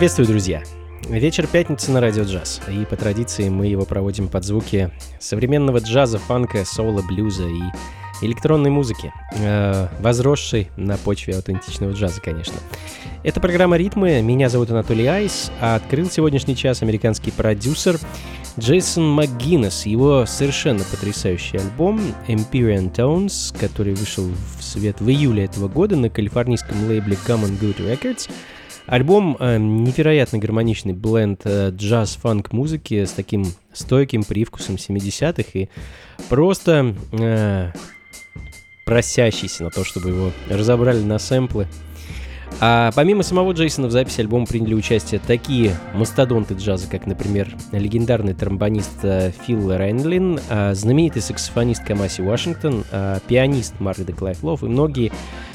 Приветствую, друзья! Вечер пятницы на радио джаз, и по традиции мы его проводим под звуки современного джаза, фанка, соула, блюза и электронной музыки, э, возросшей на почве аутентичного джаза, конечно. Это программа «Ритмы», меня зовут Анатолий Айс, а открыл сегодняшний час американский продюсер Джейсон МакГиннес, его совершенно потрясающий альбом Empyrean Tones, который вышел в свет в июле этого года на калифорнийском лейбле Common Good Records – Альбом э, невероятно гармоничный бленд э, джаз-фанк музыки с таким стойким привкусом 70-х и просто э, просящийся на то, чтобы его разобрали на сэмплы. А помимо самого Джейсона в записи альбома приняли участие такие мастодонты джаза, как, например, легендарный тромбонист э, Фил Рейнлин, э, знаменитый саксофонист Камаси Вашингтон, э, пианист де Клайфлов и многие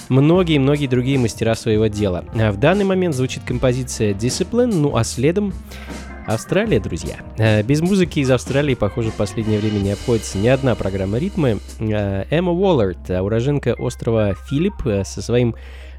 многие-многие другие мастера своего дела. А в данный момент звучит композиция Discipline, ну а следом Австралия, друзья. А, без музыки из Австралии, похоже, в последнее время не обходится ни одна программа ритмы. А, Эмма Уоллард, уроженка острова Филипп, со своим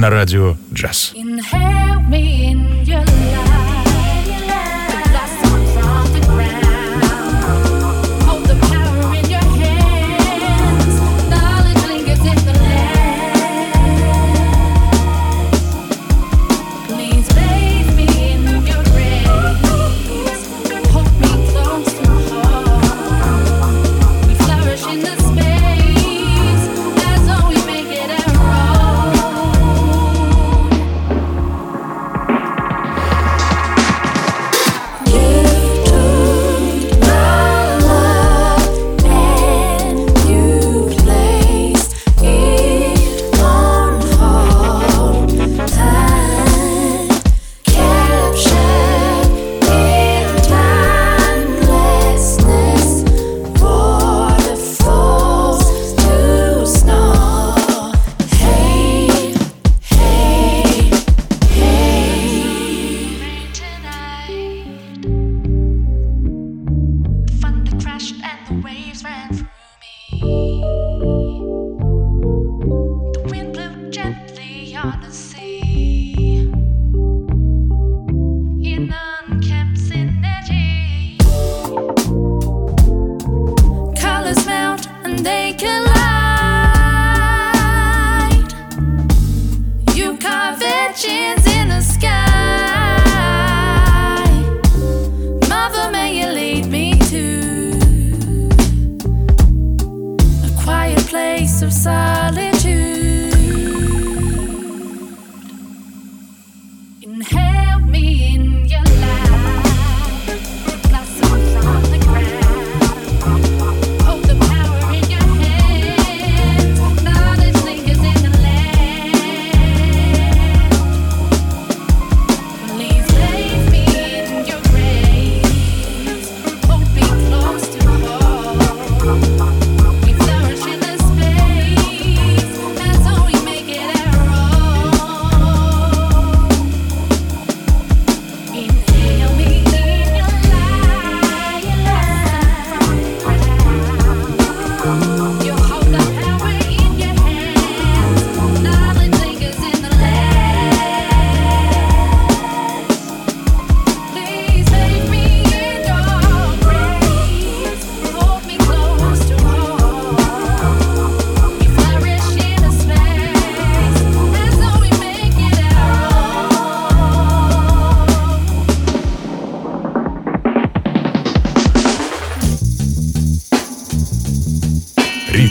на радио «Джаз».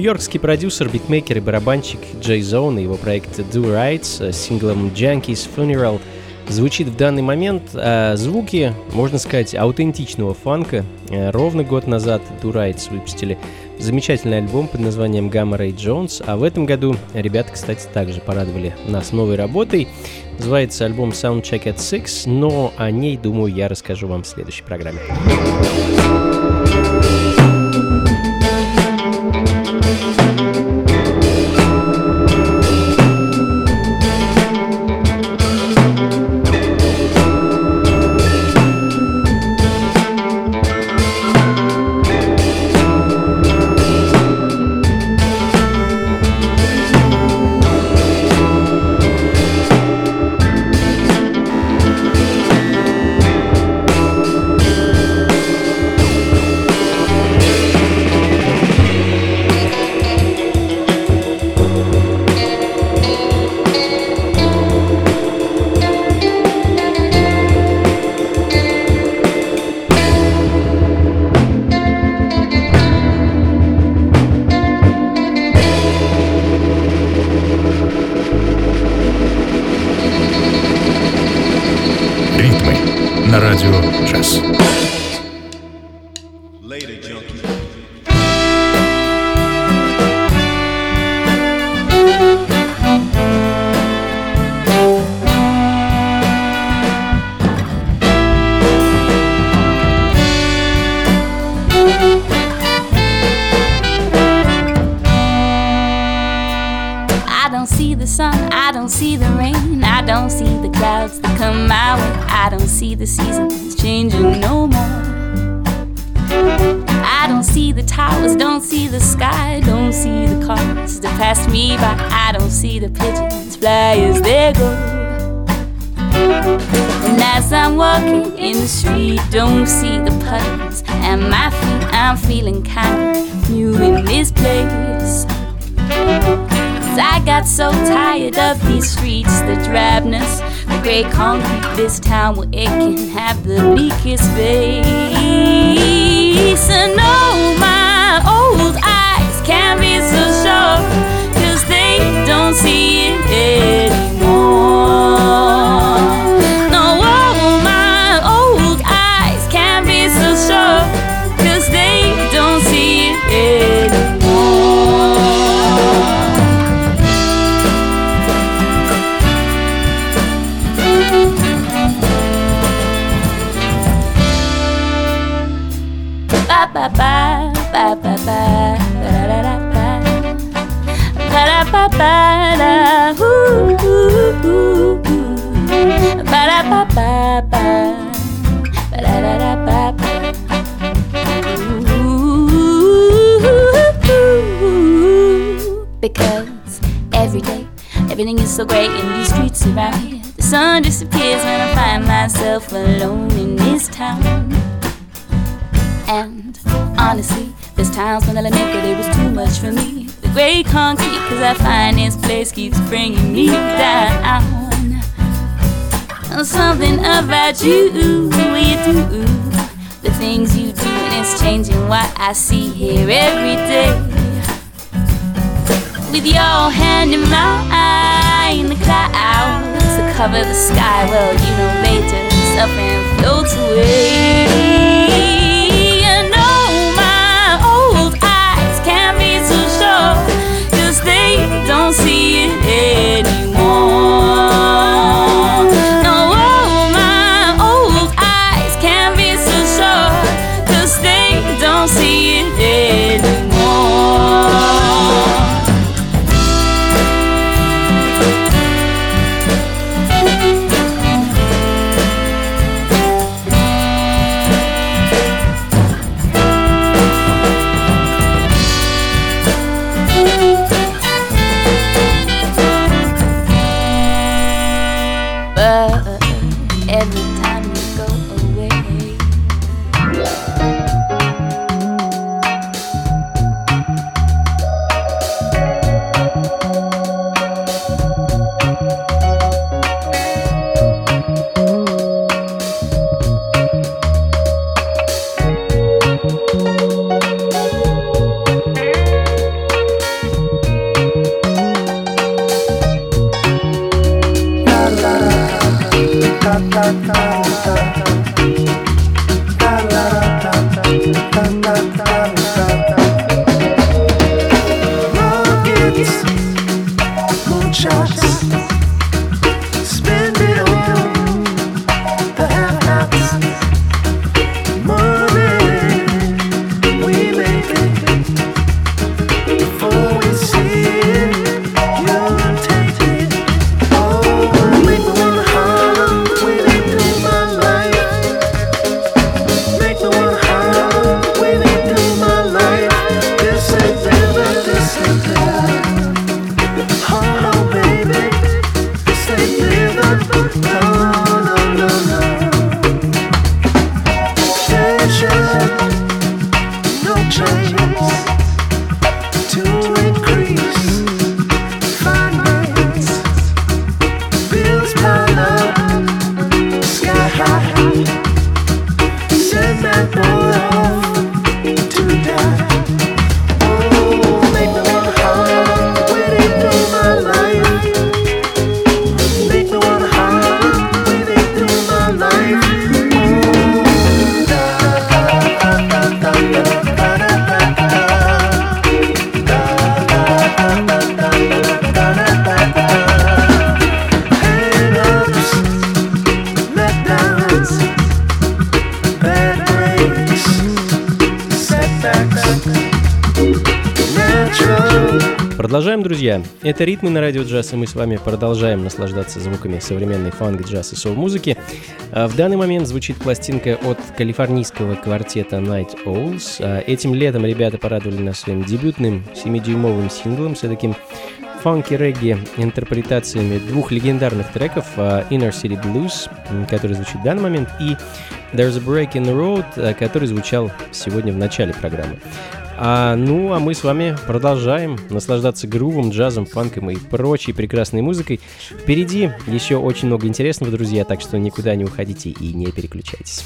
Нью-Йоркский продюсер, битмейкер и барабанщик Джей Зон и его проект Do Rights с синглом Junkies Funeral звучит в данный момент а звуки, можно сказать, аутентичного фанка. Э, ровно год назад Do Rights выпустили замечательный альбом под названием Gamma Ray Jones, а в этом году ребята, кстати, также порадовали нас новой работой. Называется альбом Soundcheck at Six, но о ней, думаю, я расскажу вам в следующей программе. Got so tired of these streets, the drabness, the gray concrete. This town where it can have the bleakest face. And oh, my old eyes can't be so sure, cause they don't see it anymore. ba ba ba ba ba da da da ba. ba da ba ba da ooh ooh ooh ba da ba ba ba ba da da da ba ba Because every day, everything is so great in these streets around here. The sun disappears when I find myself alone in this town. And honestly, there's times when that it was too much for me. The gray concrete, cause I find this place keeps bringing me down. Something about you, you do. The things you do, and it's changing what I see here every day. With your hand in mine, the clouds cover the sky. Well, you know, later, something floats away. Don't see it anymore. Это «Ритмы на радио джаз», и мы с вами продолжаем наслаждаться звуками современной фанк, джаз и соул-музыки. А в данный момент звучит пластинка от калифорнийского квартета Night Owls. А этим летом ребята порадовали нас своим дебютным 7-дюймовым синглом с таким фанки-регги интерпретациями двух легендарных треков а, Inner City Blues, который звучит в данный момент, и There's a Break in the Road, который звучал сегодня в начале программы. А, ну, а мы с вами продолжаем наслаждаться грувом, джазом, фанком и прочей прекрасной музыкой. Впереди еще очень много интересного, друзья, так что никуда не уходите и не переключайтесь.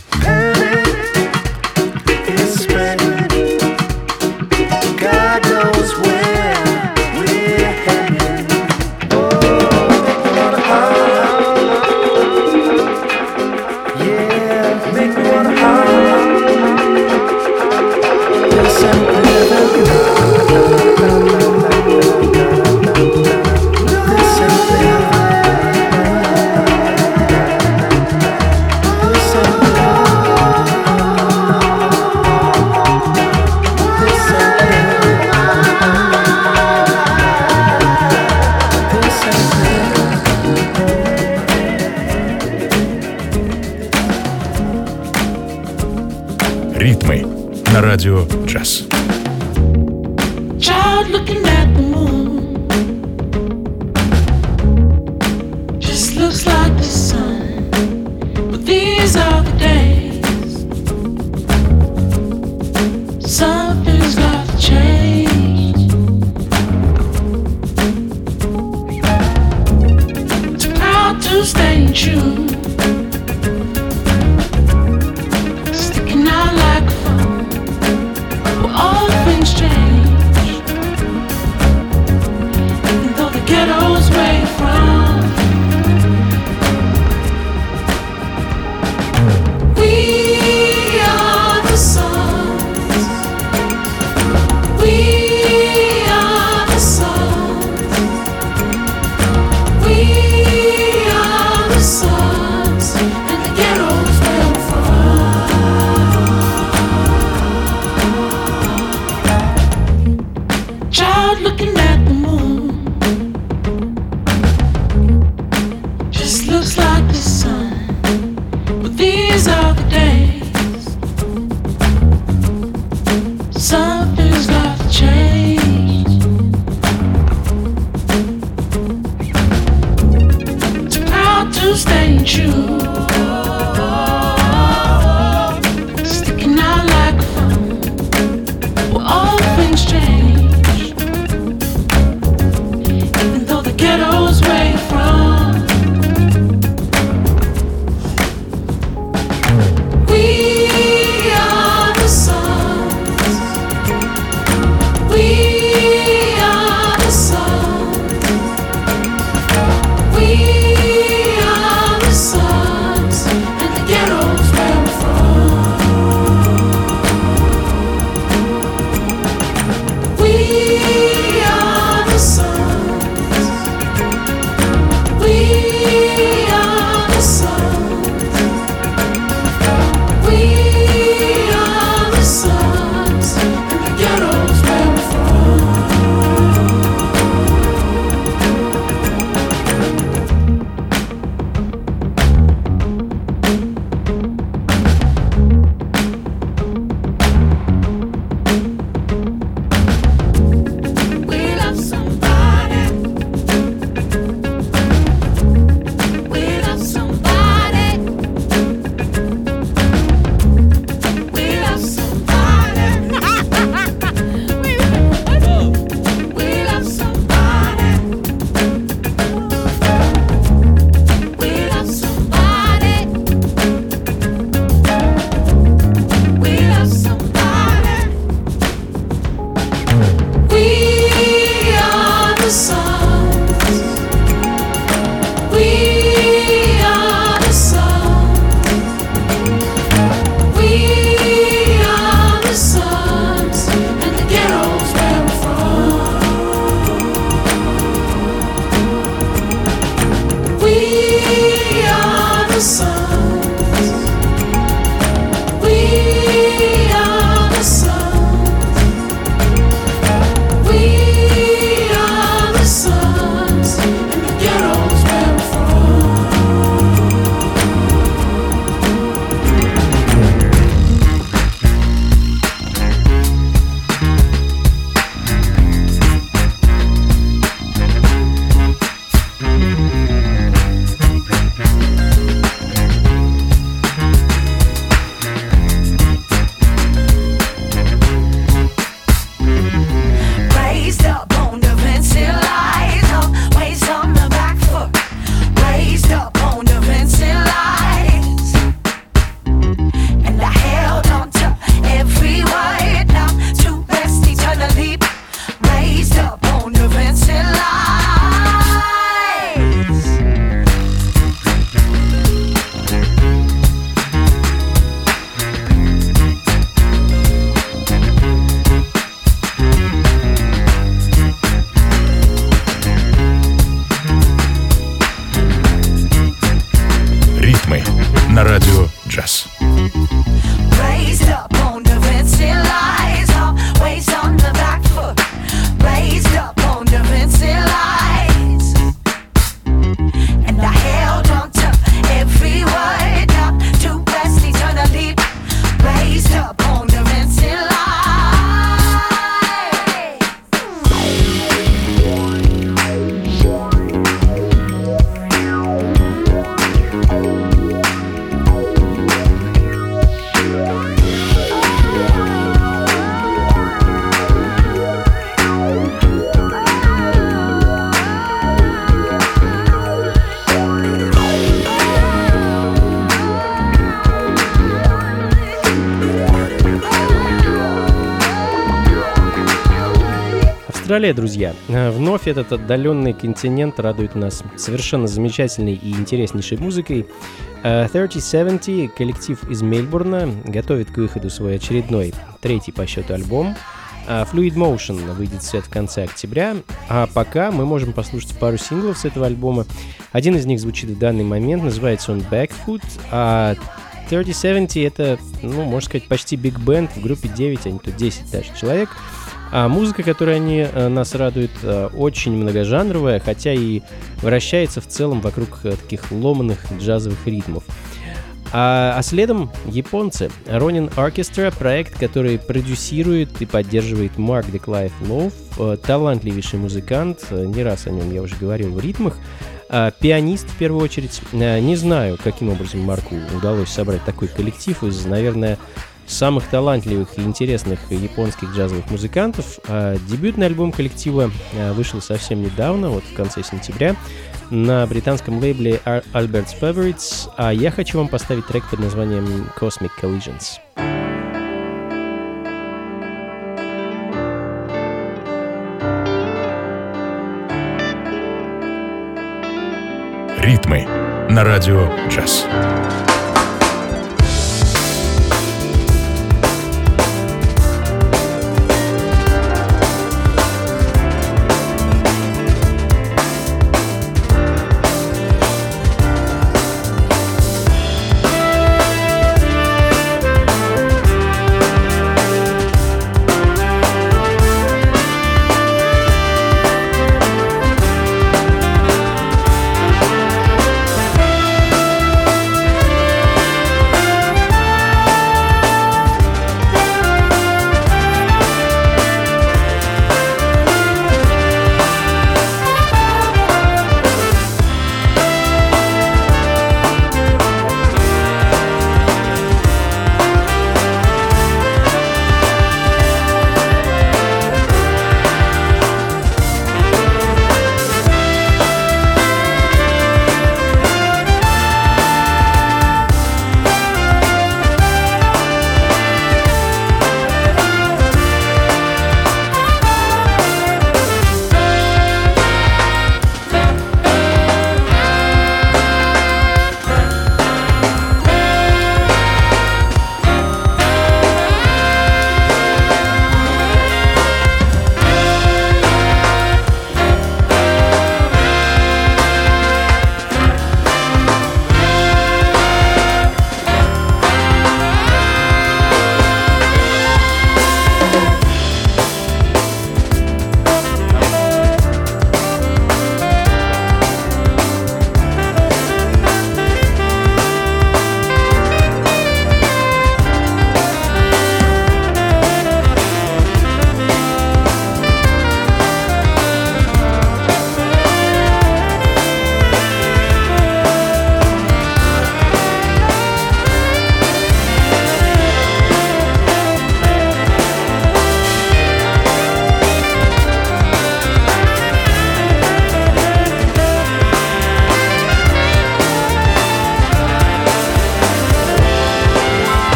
Радио «Джаз». Австралия, друзья. Э, вновь этот отдаленный континент радует нас совершенно замечательной и интереснейшей музыкой. 3070, э, коллектив из Мельбурна, готовит к выходу свой очередной, третий по счету альбом. Э, Fluid Motion выйдет в свет в конце октября, а пока мы можем послушать пару синглов с этого альбома. Один из них звучит в данный момент, называется он Backfoot, а 3070 это, ну, можно сказать, почти биг бенд, в группе 9, а не то 10 даже человек — а музыка, которой они э, нас радуют, э, очень многожанровая, хотя и вращается в целом вокруг э, таких ломаных джазовых ритмов. А, а следом японцы. Ronin Orchestra, проект, который продюсирует и поддерживает Марк Деклайф Лоуф, талантливейший музыкант, не раз о нем я уже говорил в ритмах, а, пианист в первую очередь. Не знаю, каким образом Марку удалось собрать такой коллектив из, наверное, самых талантливых и интересных японских джазовых музыкантов. А дебютный альбом коллектива а, вышел совсем недавно, вот в конце сентября, на британском лейбле Albert's Favorites, а я хочу вам поставить трек под названием Cosmic Collisions. Ритмы на радио «Джаз».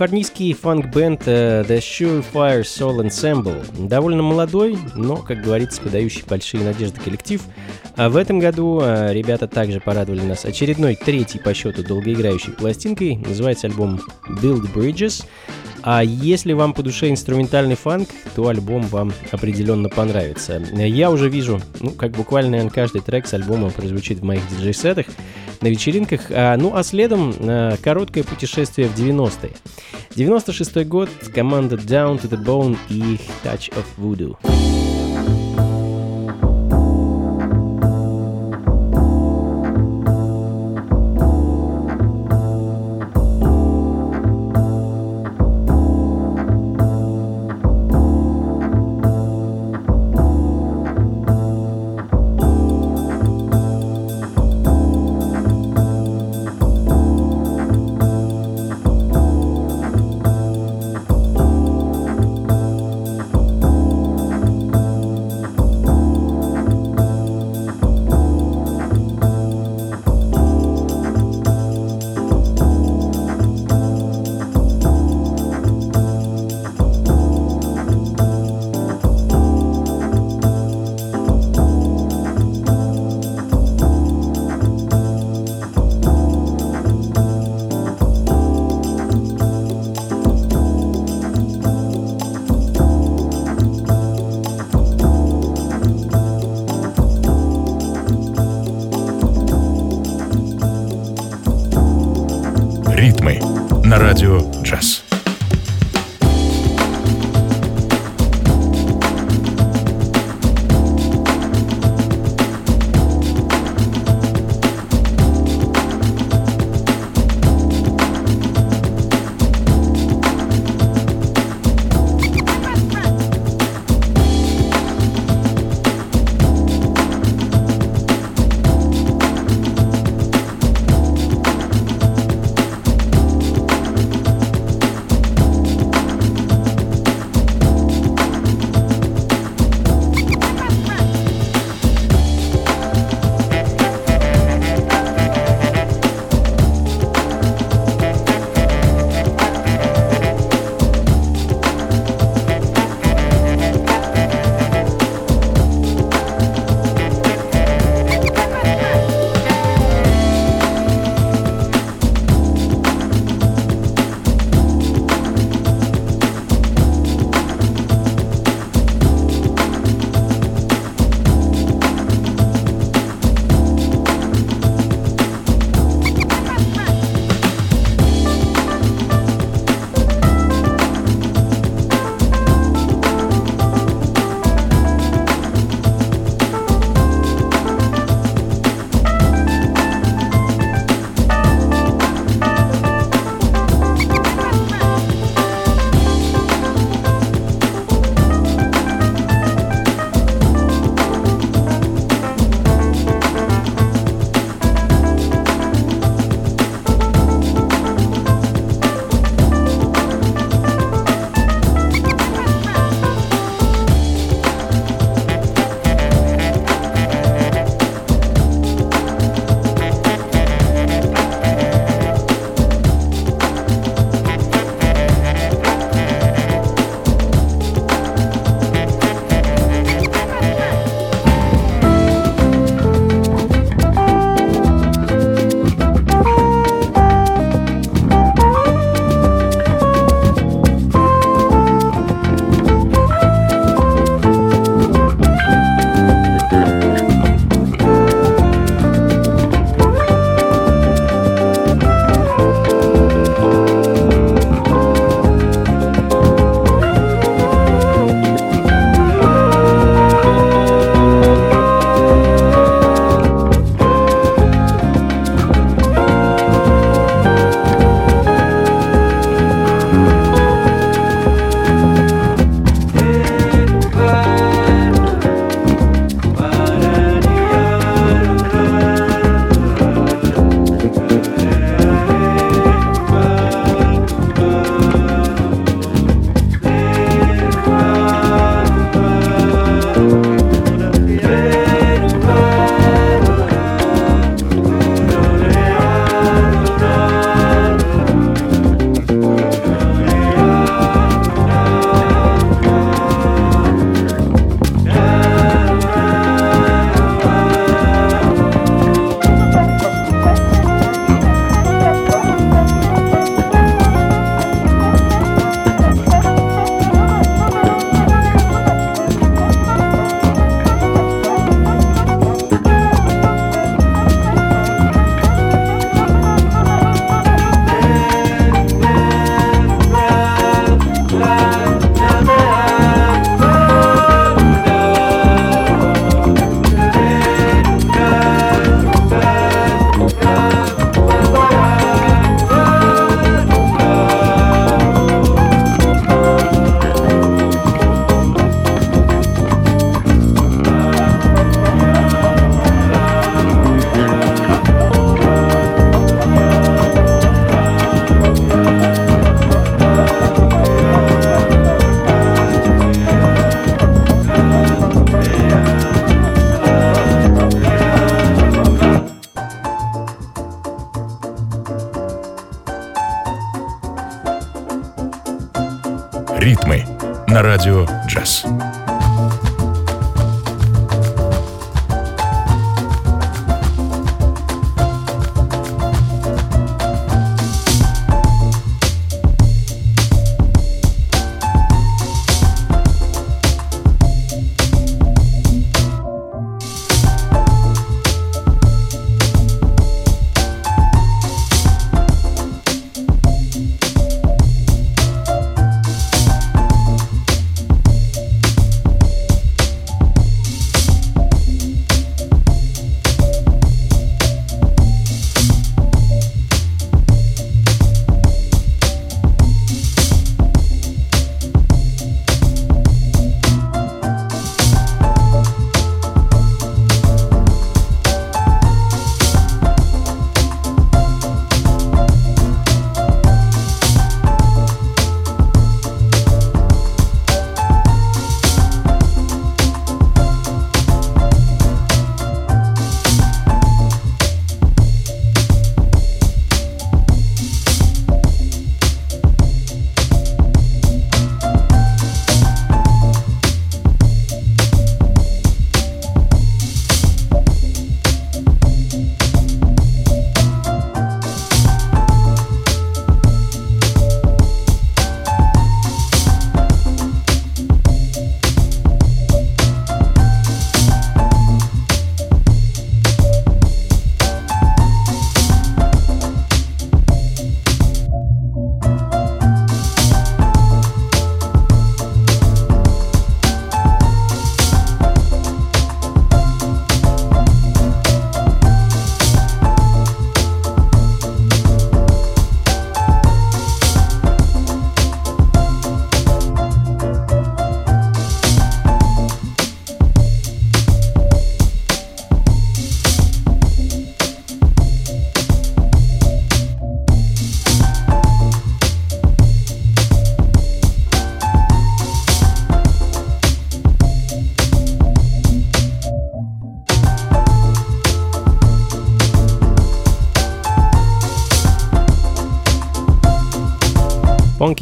Калифорнийский фанк-бенд э, The Surefire Soul Ensemble. Довольно молодой, но, как говорится, подающий большие надежды коллектив. А в этом году э, ребята также порадовали нас очередной третий по счету долгоиграющей пластинкой. Называется альбом Build Bridges. А если вам по душе инструментальный фанк, то альбом вам определенно понравится. Я уже вижу, ну, как буквально, наверное, каждый трек с альбома прозвучит в моих диджей-сетах на вечеринках. А, ну, а следом а, короткое путешествие в 90-е. 96 год, команда Down to the Bone и Touch of Voodoo.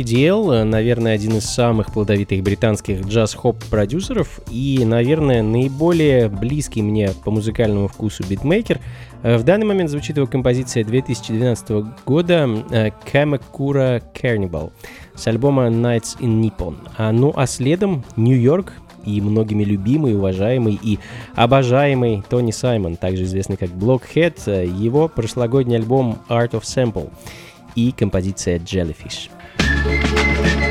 Диэл, э, наверное, один из самых плодовитых британских джаз-хоп-продюсеров и, наверное, наиболее близкий мне по музыкальному вкусу битмейкер. Э, в данный момент звучит его композиция 2012 года э, Kamakura Carnival с альбома Nights in Nippon. А, ну а следом Нью-Йорк и многими любимый, уважаемый и обожаемый Тони Саймон, также известный как Blockhead, его прошлогодний альбом Art of Sample и композиция Jellyfish. Música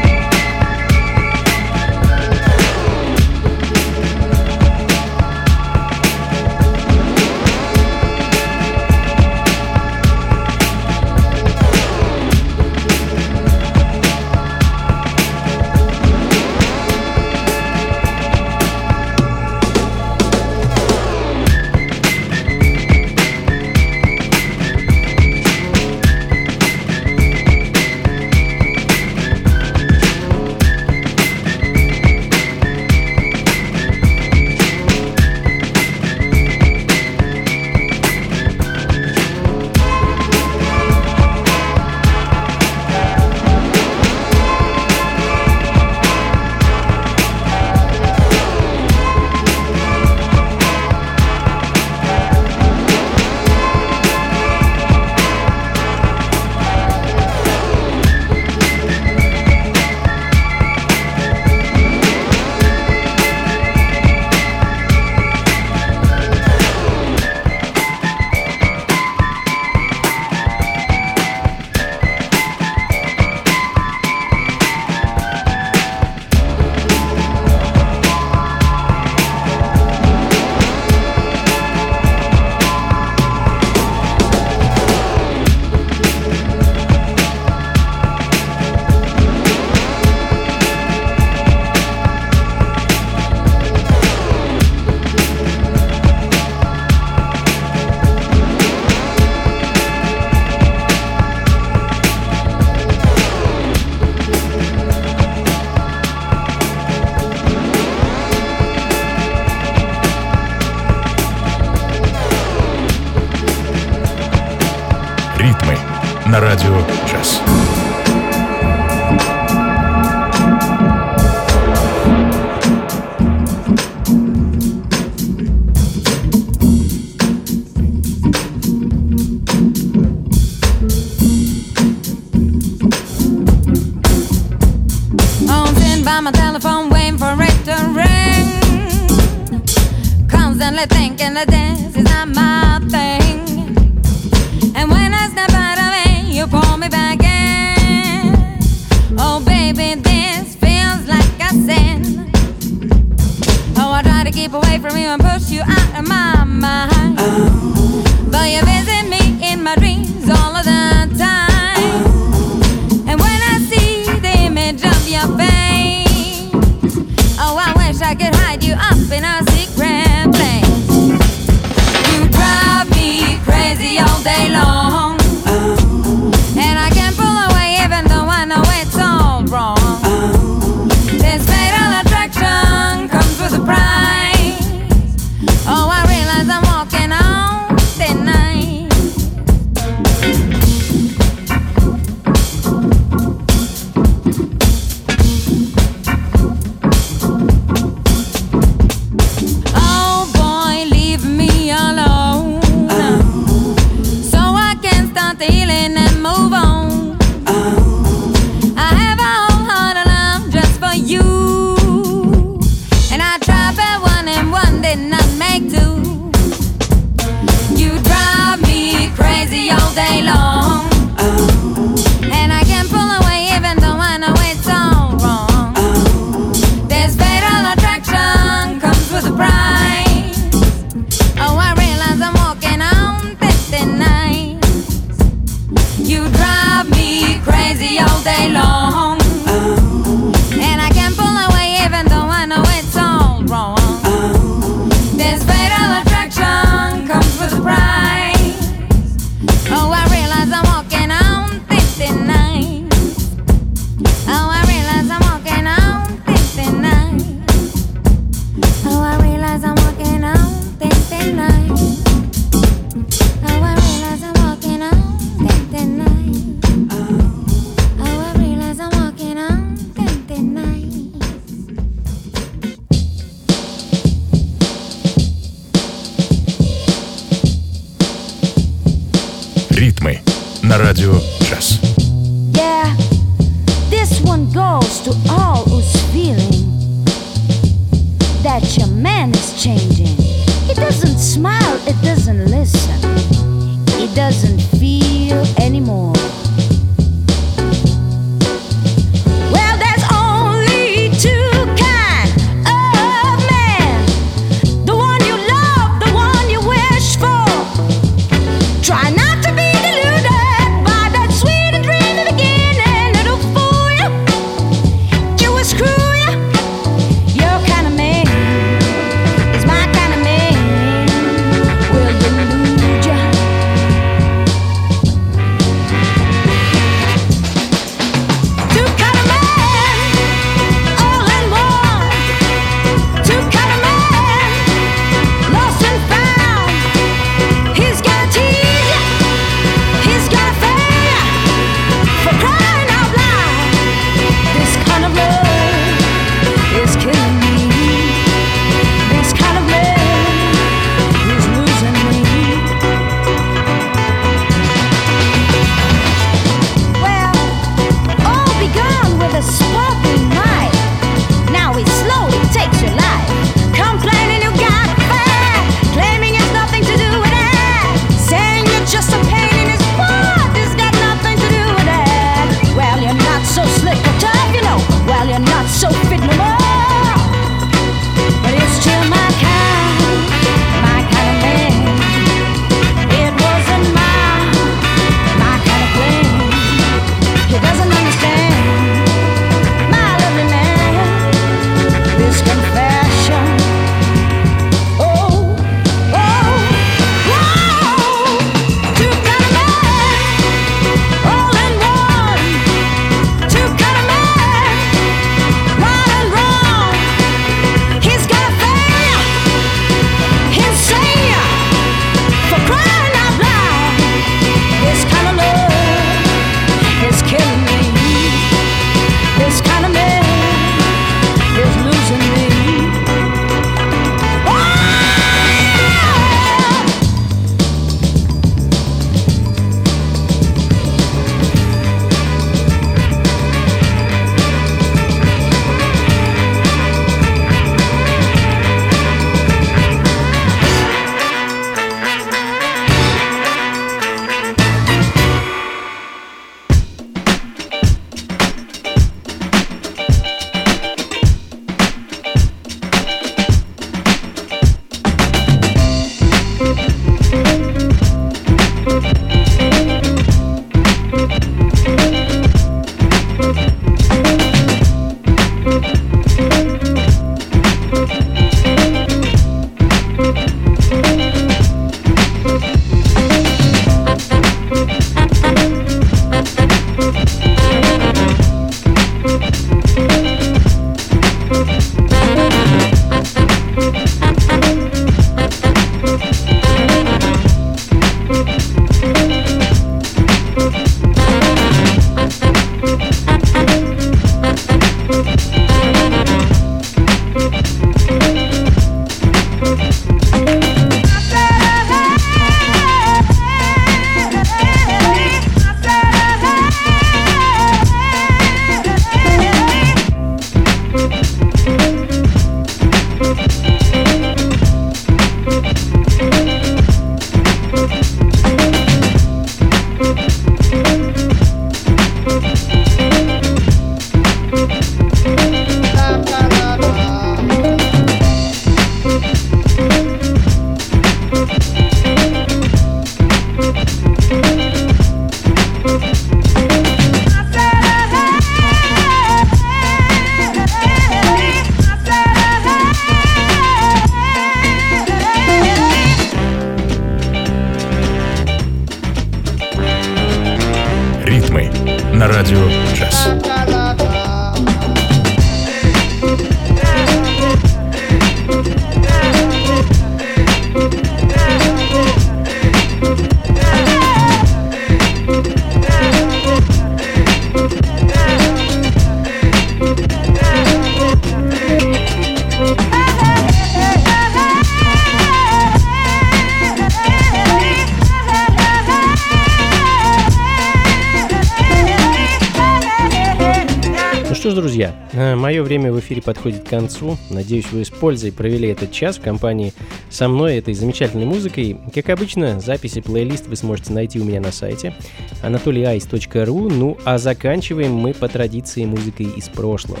эфире подходит к концу. Надеюсь, вы с пользой провели этот час в компании со мной, этой замечательной музыкой. Как обычно, записи плейлист вы сможете найти у меня на сайте anatolyice.ru. Ну а заканчиваем мы по традиции музыкой из прошлого.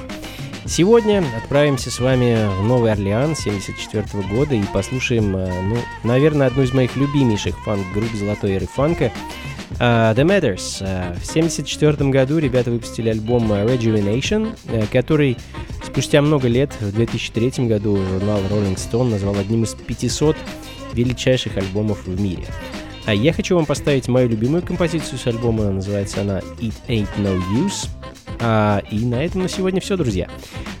Сегодня отправимся с вами в Новый Орлеан 74 года и послушаем, э, ну, наверное, одну из моих любимейших фанк-групп золотой эры фанка Uh, The Matters. Uh, в 1974 году ребята выпустили альбом Rejuvenation, uh, который спустя много лет, в 2003 году, журнал Rolling Stone назвал одним из 500 величайших альбомов в мире. А я хочу вам поставить мою любимую композицию с альбома, называется она It Ain't No Use. А, и на этом на сегодня все, друзья.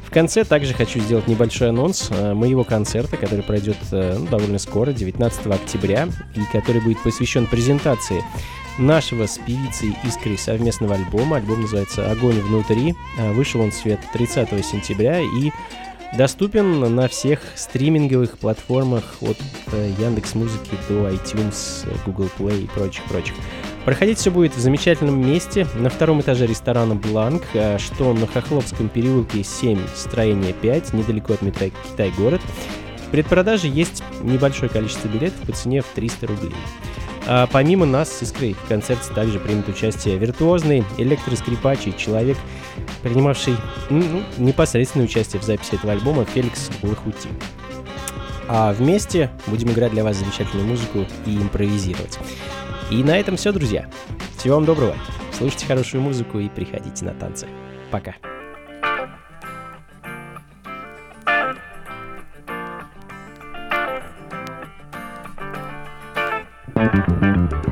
В конце также хочу сделать небольшой анонс э, моего концерта, который пройдет э, ну, довольно скоро, 19 октября, и который будет посвящен презентации нашего с певицей Искрой совместного альбома. Альбом называется «Огонь внутри». Э, вышел он в свет 30 сентября и доступен на всех стриминговых платформах от Яндекс Музыки до iTunes, Google Play и прочих-прочих. Проходить все будет в замечательном месте на втором этаже ресторана «Бланк», а, что на Хохловском переулке 7, строение 5, недалеко от метро «Китай-город». В предпродаже есть небольшое количество билетов по цене в 300 рублей. А помимо нас с Искрой в концерте также примет участие виртуозный электроскрипач и человек, принимавший ну, непосредственное участие в записи этого альбома Феликс Лохути. А вместе будем играть для вас замечательную музыку и импровизировать. И на этом все, друзья. Всего вам доброго. Слушайте хорошую музыку и приходите на танцы. Пока. set me